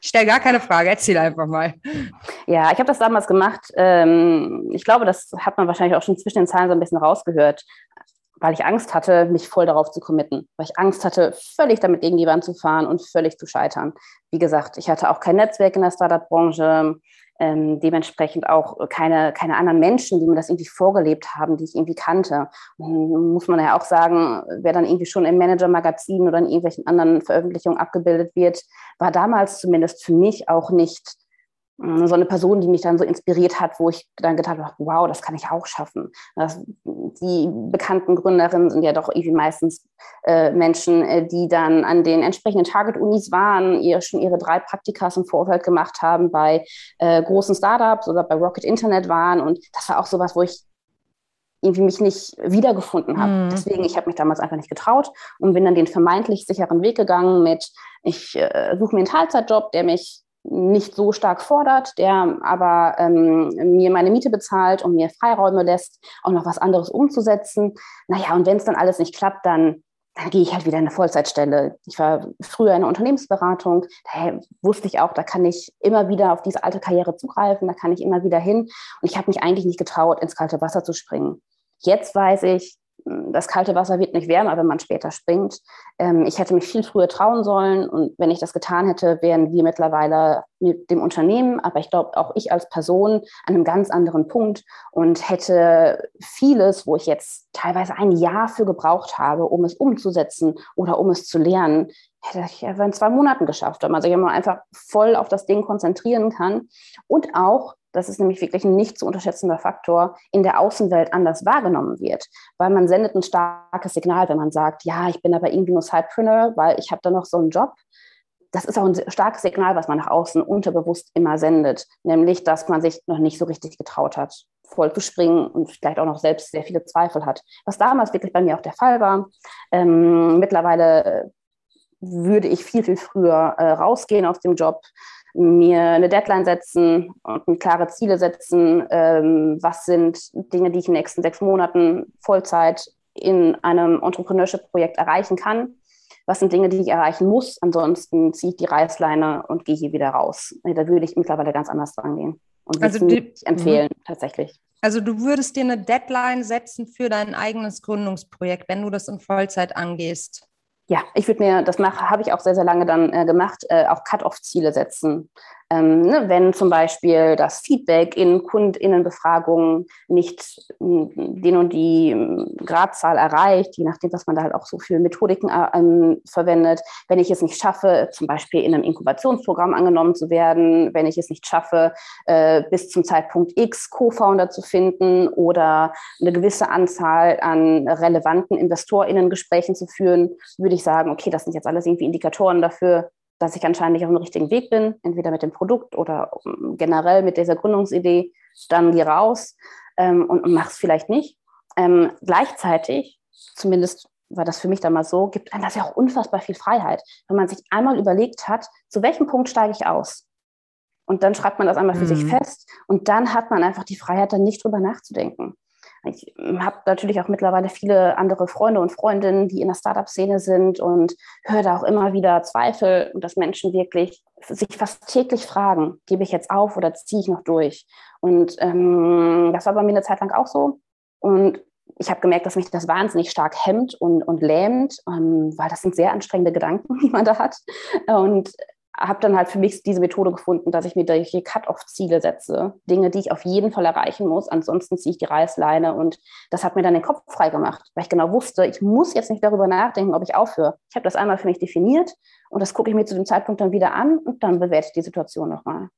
Speaker 1: Ich [LAUGHS] stell gar keine Frage, erzähl einfach mal.
Speaker 2: Ja, ich habe das damals gemacht. Ähm, ich glaube, das hat man wahrscheinlich auch schon zwischen den Zahlen so ein bisschen rausgehört, weil ich Angst hatte, mich voll darauf zu committen, weil ich Angst hatte, völlig damit gegen die Wand zu fahren und völlig zu scheitern. Wie gesagt, ich hatte auch kein Netzwerk in der Startup-Branche ähm, dementsprechend auch keine, keine anderen Menschen, die mir das irgendwie vorgelebt haben, die ich irgendwie kannte. Und muss man ja auch sagen, wer dann irgendwie schon im Manager-Magazin oder in irgendwelchen anderen Veröffentlichungen abgebildet wird, war damals zumindest für mich auch nicht so eine Person, die mich dann so inspiriert hat, wo ich dann gedacht habe, wow, das kann ich auch schaffen. Das, die bekannten Gründerinnen sind ja doch irgendwie meistens äh, Menschen, äh, die dann an den entsprechenden Target-Unis waren, ihr schon ihre drei Praktikas im Vorfeld gemacht haben bei äh, großen Startups oder bei Rocket Internet waren. Und das war auch sowas, wo ich irgendwie mich nicht wiedergefunden habe. Mhm. Deswegen, ich habe mich damals einfach nicht getraut und bin dann den vermeintlich sicheren Weg gegangen mit, ich äh, suche mir einen Teilzeitjob, der mich nicht so stark fordert, der aber ähm, mir meine Miete bezahlt und mir Freiräume lässt, auch noch was anderes umzusetzen. Naja, und wenn es dann alles nicht klappt, dann, dann gehe ich halt wieder in eine Vollzeitstelle. Ich war früher in der Unternehmensberatung, daher wusste ich auch, da kann ich immer wieder auf diese alte Karriere zugreifen, da kann ich immer wieder hin. Und ich habe mich eigentlich nicht getraut, ins kalte Wasser zu springen. Jetzt weiß ich, das kalte Wasser wird nicht wärmer, wenn man später springt. Ähm, ich hätte mich viel früher trauen sollen und wenn ich das getan hätte, wären wir mittlerweile mit dem Unternehmen, aber ich glaube auch ich als Person an einem ganz anderen Punkt und hätte vieles, wo ich jetzt teilweise ein Jahr für gebraucht habe, um es umzusetzen oder um es zu lernen, hätte ich einfach in zwei Monaten geschafft, weil man sich immer einfach voll auf das Ding konzentrieren kann und auch das ist nämlich wirklich ein nicht zu unterschätzender Faktor, in der Außenwelt anders wahrgenommen wird. Weil man sendet ein starkes Signal, wenn man sagt, ja, ich bin aber irgendwie nur Sidepreneur, weil ich habe da noch so einen Job. Das ist auch ein starkes Signal, was man nach außen unterbewusst immer sendet, nämlich, dass man sich noch nicht so richtig getraut hat, voll zu springen und vielleicht auch noch selbst sehr viele Zweifel hat. Was damals wirklich bei mir auch der Fall war. Ähm, mittlerweile würde ich viel, viel früher äh, rausgehen aus dem Job, mir eine Deadline setzen und klare Ziele setzen. Ähm, was sind Dinge, die ich in den nächsten sechs Monaten Vollzeit in einem Entrepreneurship-Projekt erreichen kann? Was sind Dinge, die ich erreichen muss? Ansonsten ziehe ich die Reißleine und gehe hier wieder raus. Da würde ich mittlerweile ganz anders dran gehen und also würde es empfehlen, mhm. tatsächlich.
Speaker 1: Also du würdest dir eine Deadline setzen für dein eigenes Gründungsprojekt, wenn du das in Vollzeit angehst?
Speaker 2: Ja, ich würde mir, das habe ich auch sehr, sehr lange dann äh, gemacht, äh, auch Cut-off-Ziele setzen. Ähm, ne, wenn zum Beispiel das Feedback in KundInnenbefragungen nicht den und die ähm, Gradzahl erreicht, je nachdem, was man da halt auch so für Methodiken äh, ähm, verwendet. Wenn ich es nicht schaffe, zum Beispiel in einem Inkubationsprogramm angenommen zu werden, wenn ich es nicht schaffe, äh, bis zum Zeitpunkt X Co-Founder zu finden oder eine gewisse Anzahl an relevanten InvestorInnen-Gesprächen zu führen, würde ich sagen, okay, das sind jetzt alles irgendwie Indikatoren dafür, dass ich anscheinend auf dem richtigen Weg bin, entweder mit dem Produkt oder ähm, generell mit dieser Gründungsidee, dann geh raus ähm, und, und mach es vielleicht nicht. Ähm, gleichzeitig, zumindest war das für mich damals so, gibt einem das ja auch unfassbar viel Freiheit, wenn man sich einmal überlegt hat, zu welchem Punkt steige ich aus? Und dann schreibt man das einmal für mhm. sich fest und dann hat man einfach die Freiheit, dann nicht drüber nachzudenken. Ich habe natürlich auch mittlerweile viele andere Freunde und Freundinnen, die in der Startup-Szene sind und höre da auch immer wieder Zweifel und dass Menschen wirklich sich fast täglich fragen, gebe ich jetzt auf oder ziehe ich noch durch? Und ähm, das war bei mir eine Zeit lang auch so. Und ich habe gemerkt, dass mich das wahnsinnig stark hemmt und, und lähmt, ähm, weil das sind sehr anstrengende Gedanken, [LAUGHS] die man da hat. Und habe dann halt für mich diese Methode gefunden, dass ich mir solche Cut-off-Ziele setze, Dinge, die ich auf jeden Fall erreichen muss, ansonsten ziehe ich die Reißleine und das hat mir dann den Kopf frei gemacht, weil ich genau wusste, ich muss jetzt nicht darüber nachdenken, ob ich aufhöre. Ich habe das einmal für mich definiert und das gucke ich mir zu dem Zeitpunkt dann wieder an und dann bewerte ich die Situation nochmal.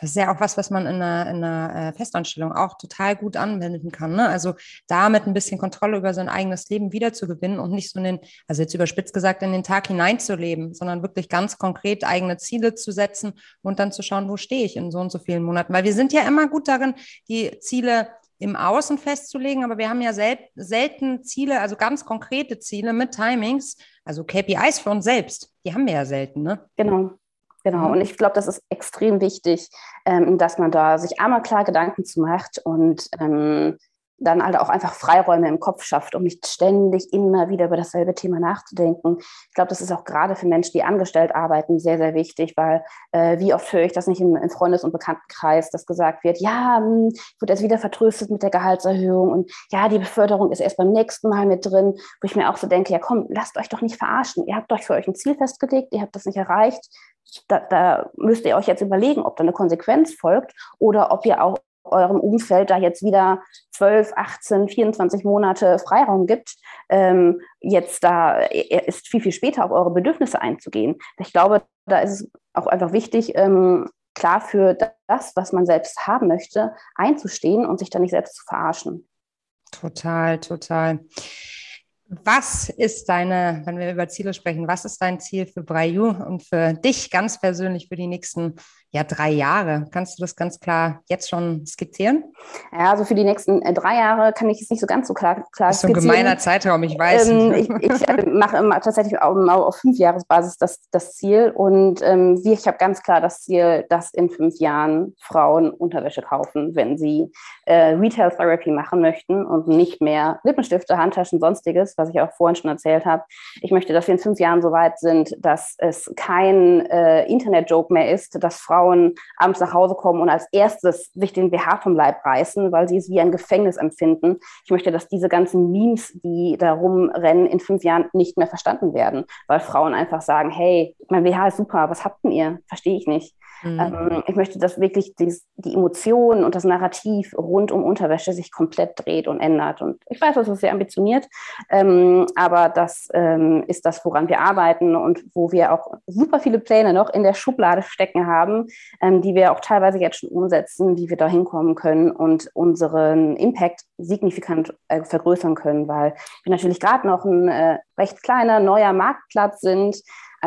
Speaker 1: Das ist ja auch was, was man in einer, in einer äh, Festanstellung auch total gut anwenden kann. Ne? Also damit ein bisschen Kontrolle über sein eigenes Leben wiederzugewinnen und nicht so in den, also jetzt überspitzt gesagt, in den Tag hineinzuleben, sondern wirklich ganz konkret eigene Ziele zu setzen und dann zu schauen, wo stehe ich in so und so vielen Monaten. Weil wir sind ja immer gut darin, die Ziele im Außen festzulegen, aber wir haben ja sel selten Ziele, also ganz konkrete Ziele mit Timings, also KPIs für uns selbst. Die haben wir ja selten, ne?
Speaker 2: Genau. Genau, mhm. und ich glaube, das ist extrem wichtig, ähm, dass man da sich einmal klar Gedanken zu macht und ähm, dann halt auch einfach Freiräume im Kopf schafft, um nicht ständig immer wieder über dasselbe Thema nachzudenken. Ich glaube, das ist auch gerade für Menschen, die angestellt arbeiten, sehr, sehr wichtig, weil äh, wie oft höre ich das nicht im, im Freundes- und Bekanntenkreis, dass gesagt wird, ja, hm, ich wurde jetzt wieder vertröstet mit der Gehaltserhöhung und ja, die Beförderung ist erst beim nächsten Mal mit drin, wo ich mir auch so denke, ja komm, lasst euch doch nicht verarschen. Ihr habt euch für euch ein Ziel festgelegt, ihr habt das nicht erreicht. Da, da müsst ihr euch jetzt überlegen, ob da eine Konsequenz folgt oder ob ihr auch eurem Umfeld da jetzt wieder 12, 18, 24 Monate Freiraum gibt, ähm, jetzt da ist viel, viel später auf eure Bedürfnisse einzugehen. Ich glaube, da ist es auch einfach wichtig, ähm, klar für das, was man selbst haben möchte, einzustehen und sich da nicht selbst zu verarschen.
Speaker 1: Total, total. Was ist deine, wenn wir über Ziele sprechen, was ist dein Ziel für Brayu und für dich ganz persönlich für die nächsten ja, drei Jahre. Kannst du das ganz klar jetzt schon skizzieren?
Speaker 2: Ja, also für die nächsten äh, drei Jahre kann ich es nicht so ganz so klar, klar
Speaker 1: das ist skizzieren. so ein gemeiner Zeitraum, ich weiß.
Speaker 2: Ähm, [LAUGHS] ich, ich äh, mache immer tatsächlich auf, auf fünf Jahresbasis das, das Ziel und ähm, ich habe ganz klar das Ziel, dass in fünf Jahren Frauen Unterwäsche kaufen, wenn sie äh, Retail Therapy machen möchten und nicht mehr Lippenstifte, Handtaschen, sonstiges, was ich auch vorhin schon erzählt habe. Ich möchte, dass wir in fünf Jahren so weit sind, dass es kein äh, Internet-Joke mehr ist, dass Frauen Frauen abends nach Hause kommen und als erstes sich den BH vom Leib reißen, weil sie es wie ein Gefängnis empfinden. Ich möchte, dass diese ganzen Memes, die da rumrennen, in fünf Jahren nicht mehr verstanden werden, weil Frauen einfach sagen, hey, mein BH ist super, was habt denn ihr? Verstehe ich nicht. Mhm. Ähm, ich möchte, dass wirklich dies, die Emotionen und das Narrativ rund um Unterwäsche sich komplett dreht und ändert. Und ich weiß, das ist sehr ambitioniert, ähm, aber das ähm, ist das, woran wir arbeiten und wo wir auch super viele Pläne noch in der Schublade stecken haben, ähm, die wir auch teilweise jetzt schon umsetzen, wie wir da hinkommen können und unseren Impact signifikant äh, vergrößern können, weil wir natürlich gerade noch ein äh, recht kleiner neuer Marktplatz sind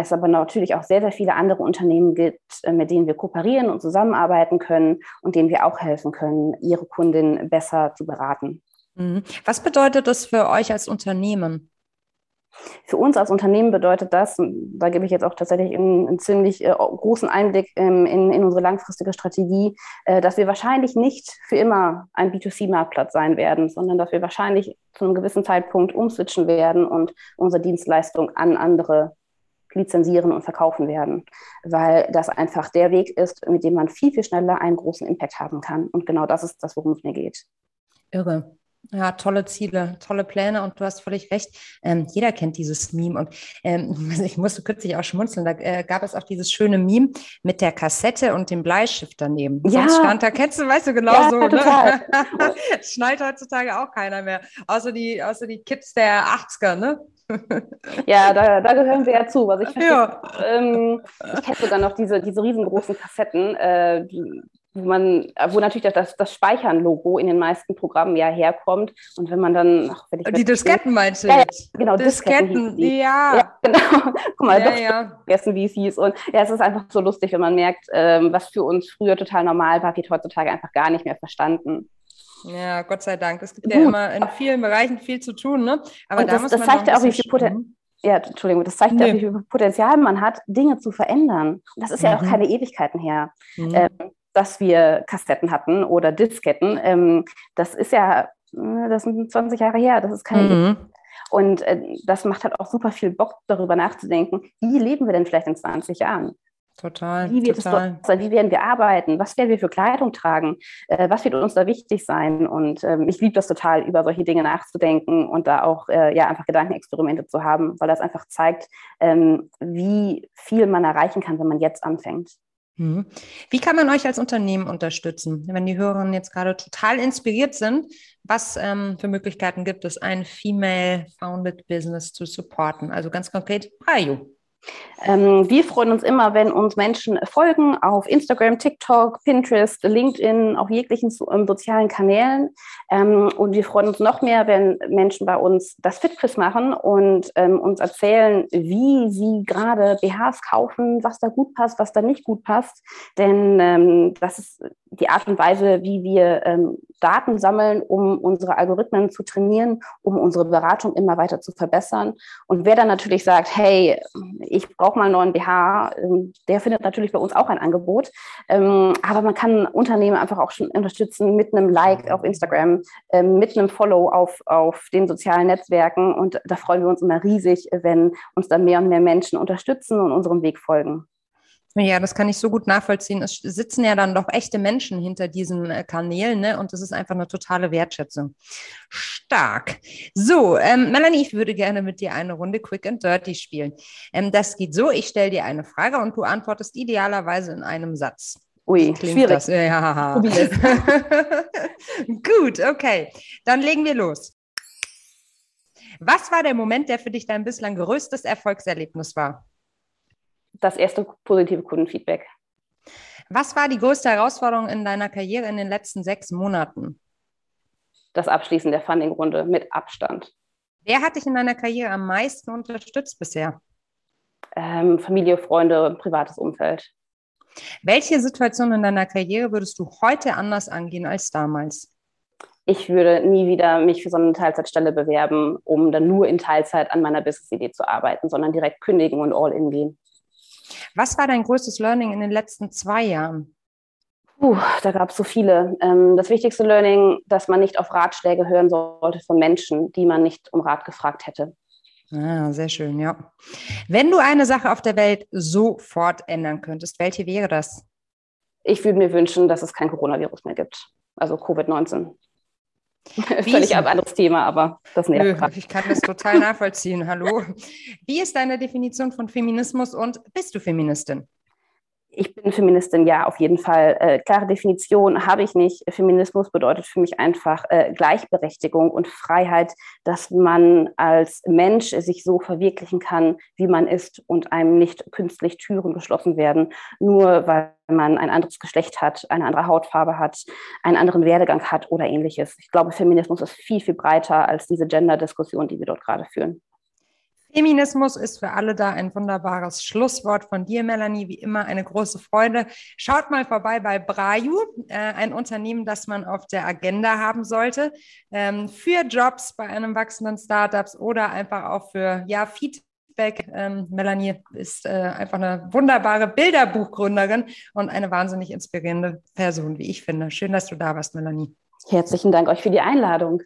Speaker 2: es aber natürlich auch sehr, sehr viele andere Unternehmen gibt, äh, mit denen wir kooperieren und zusammenarbeiten können und denen wir auch helfen können, ihre Kundin besser zu beraten.
Speaker 1: Mhm. Was bedeutet das für euch als Unternehmen?
Speaker 2: Für uns als Unternehmen bedeutet das, da gebe ich jetzt auch tatsächlich einen, einen ziemlich äh, großen Einblick ähm, in, in, unsere langfristige Strategie, äh, dass wir wahrscheinlich nicht für immer ein B2C-Marktplatz sein werden, sondern dass wir wahrscheinlich zu einem gewissen Zeitpunkt umswitchen werden und unsere Dienstleistung an andere lizenzieren und verkaufen werden, weil das einfach der Weg ist, mit dem man viel, viel schneller einen großen Impact haben kann. Und genau das ist das, worum es mir geht.
Speaker 1: Irre. Ja, tolle Ziele, tolle Pläne und du hast völlig recht. Ähm, jeder kennt dieses Meme und ähm, [LAUGHS] ich musste kürzlich auch schmunzeln. Da äh, gab es auch dieses schöne Meme mit der Kassette und dem Bleistift daneben. Ja. Sonst stand da, kennst du, weißt du genau ja, so. Ne? [LAUGHS] Schnallt heutzutage auch keiner mehr, außer die, außer die Kids der 80er, ne? [LAUGHS]
Speaker 2: Ja, da, da gehören wir ja zu. Also ich, ja. ähm, ich kenne sogar noch diese, diese riesengroßen Kassetten, äh, wo man, wo natürlich das, das Speichern-Logo in den meisten Programmen ja herkommt. Und wenn man dann. Ach,
Speaker 1: wenn die Disketten meinst du? Ja,
Speaker 2: jetzt? genau, Disketten,
Speaker 1: Disketten ja. ja.
Speaker 2: Genau. [LAUGHS] Guck mal, ja, doch ja. vergessen, wie es hieß. Und ja, es ist einfach so lustig, wenn man merkt, ähm, was für uns früher total normal war, wird heutzutage einfach gar nicht mehr verstanden.
Speaker 1: Ja, Gott sei Dank. Es gibt ja immer in vielen Bereichen viel zu tun, ne?
Speaker 2: Aber und da das, muss das man zeigt ja auch, wie viel Potenzial. Ja, Entschuldigung, das zeigt nee. ja, wie viel Potenzial man hat, Dinge zu verändern. Und das ist ja mhm. auch keine Ewigkeiten her, mhm. ähm, dass wir Kassetten hatten oder Disketten. Ähm, das ist ja, äh, das sind 20 Jahre her, das ist keine mhm. Und äh, das macht halt auch super viel Bock, darüber nachzudenken, wie leben wir denn vielleicht in 20 Jahren?
Speaker 1: Total.
Speaker 2: Wie wird
Speaker 1: total.
Speaker 2: es dort sein? Wie werden wir arbeiten? Was werden wir für Kleidung tragen? Äh, was wird uns da wichtig sein? Und ähm, ich liebe das total, über solche Dinge nachzudenken und da auch äh, ja einfach Gedankenexperimente zu haben, weil das einfach zeigt, ähm, wie viel man erreichen kann, wenn man jetzt anfängt.
Speaker 1: Mhm. Wie kann man euch als Unternehmen unterstützen, wenn die Hörerinnen jetzt gerade total inspiriert sind? Was ähm, für Möglichkeiten gibt es, ein Female-Founded Business zu supporten? Also ganz konkret, Brayu.
Speaker 2: Ähm, wir freuen uns immer, wenn uns Menschen folgen auf Instagram, TikTok, Pinterest, LinkedIn, auf jeglichen ähm, sozialen Kanälen. Ähm, und wir freuen uns noch mehr, wenn Menschen bei uns das Fitquiz machen und ähm, uns erzählen, wie sie gerade BHs kaufen, was da gut passt, was da nicht gut passt. Denn ähm, das ist die Art und Weise, wie wir ähm, Daten sammeln, um unsere Algorithmen zu trainieren, um unsere Beratung immer weiter zu verbessern. Und wer dann natürlich sagt, hey, ich brauche mal einen neuen BH, ähm, der findet natürlich bei uns auch ein Angebot. Ähm, aber man kann Unternehmen einfach auch schon unterstützen mit einem Like auf Instagram, ähm, mit einem Follow auf, auf den sozialen Netzwerken. Und da freuen wir uns immer riesig, wenn uns dann mehr und mehr Menschen unterstützen und unserem Weg folgen.
Speaker 1: Ja, das kann ich so gut nachvollziehen. Es sitzen ja dann doch echte Menschen hinter diesen äh, Kanälen, ne? Und das ist einfach eine totale Wertschätzung. Stark. So, ähm, Melanie, ich würde gerne mit dir eine Runde Quick and Dirty spielen. Ähm, das geht so: Ich stelle dir eine Frage und du antwortest idealerweise in einem Satz.
Speaker 2: Ui, schwierig. Das?
Speaker 1: Ja. [LAUGHS] gut, okay. Dann legen wir los. Was war der Moment, der für dich dein bislang größtes Erfolgserlebnis war?
Speaker 2: Das erste positive Kundenfeedback.
Speaker 1: Was war die größte Herausforderung in deiner Karriere in den letzten sechs Monaten?
Speaker 2: Das Abschließen der Funding-Runde mit Abstand.
Speaker 1: Wer hat dich in deiner Karriere am meisten unterstützt bisher?
Speaker 2: Ähm, Familie, Freunde, privates Umfeld.
Speaker 1: Welche Situation in deiner Karriere würdest du heute anders angehen als damals?
Speaker 2: Ich würde nie wieder mich für so eine Teilzeitstelle bewerben, um dann nur in Teilzeit an meiner Business-Idee zu arbeiten, sondern direkt kündigen und all in gehen.
Speaker 1: Was war dein größtes Learning in den letzten zwei Jahren?
Speaker 2: Puh, da gab es so viele. Ähm, das wichtigste Learning, dass man nicht auf Ratschläge hören sollte von Menschen, die man nicht um Rat gefragt hätte.
Speaker 1: Ah, sehr schön, ja. Wenn du eine Sache auf der Welt sofort ändern könntest, welche wäre das?
Speaker 2: Ich würde mir wünschen, dass es kein Coronavirus mehr gibt, also Covid-19. [LAUGHS] Völlig ein anderes Thema, aber das nervt.
Speaker 1: Nö, ich kann das total nachvollziehen. Hallo. [LAUGHS] Wie ist deine Definition von Feminismus und bist du Feministin?
Speaker 2: Ich bin Feministin, ja, auf jeden Fall. Äh, klare Definition habe ich nicht. Feminismus bedeutet für mich einfach äh, Gleichberechtigung und Freiheit, dass man als Mensch sich so verwirklichen kann, wie man ist und einem nicht künstlich Türen geschlossen werden, nur weil man ein anderes Geschlecht hat, eine andere Hautfarbe hat, einen anderen Werdegang hat oder ähnliches. Ich glaube, Feminismus ist viel, viel breiter als diese Gender-Diskussion, die wir dort gerade führen.
Speaker 1: Feminismus ist für alle da ein wunderbares Schlusswort von dir, Melanie. Wie immer eine große Freude. Schaut mal vorbei bei Braju, äh, ein Unternehmen, das man auf der Agenda haben sollte, ähm, für Jobs bei einem wachsenden Startups oder einfach auch für ja, Feedback. Ähm, Melanie ist äh, einfach eine wunderbare Bilderbuchgründerin und eine wahnsinnig inspirierende Person, wie ich finde. Schön, dass du da warst, Melanie.
Speaker 2: Herzlichen Dank euch für die Einladung.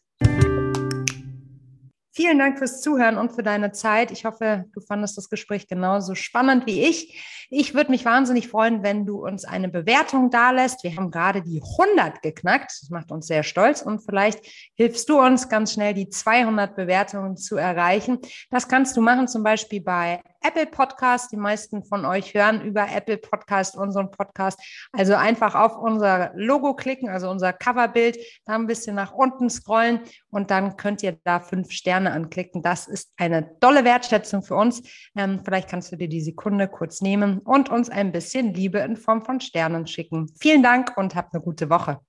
Speaker 1: Vielen Dank fürs Zuhören und für deine Zeit. Ich hoffe, du fandest das Gespräch genauso spannend wie ich. Ich würde mich wahnsinnig freuen, wenn du uns eine Bewertung dalässt. Wir haben gerade die 100 geknackt. Das macht uns sehr stolz und vielleicht hilfst du uns ganz schnell, die 200 Bewertungen zu erreichen. Das kannst du machen zum Beispiel bei Apple Podcast. Die meisten von euch hören über Apple Podcast unseren Podcast. Also einfach auf unser Logo klicken, also unser Coverbild, da ein bisschen nach unten scrollen und dann könnt ihr da fünf Sterne anklicken. Das ist eine tolle Wertschätzung für uns. Ähm, vielleicht kannst du dir die Sekunde kurz nehmen und uns ein bisschen Liebe in Form von Sternen schicken. Vielen Dank und habt eine gute Woche.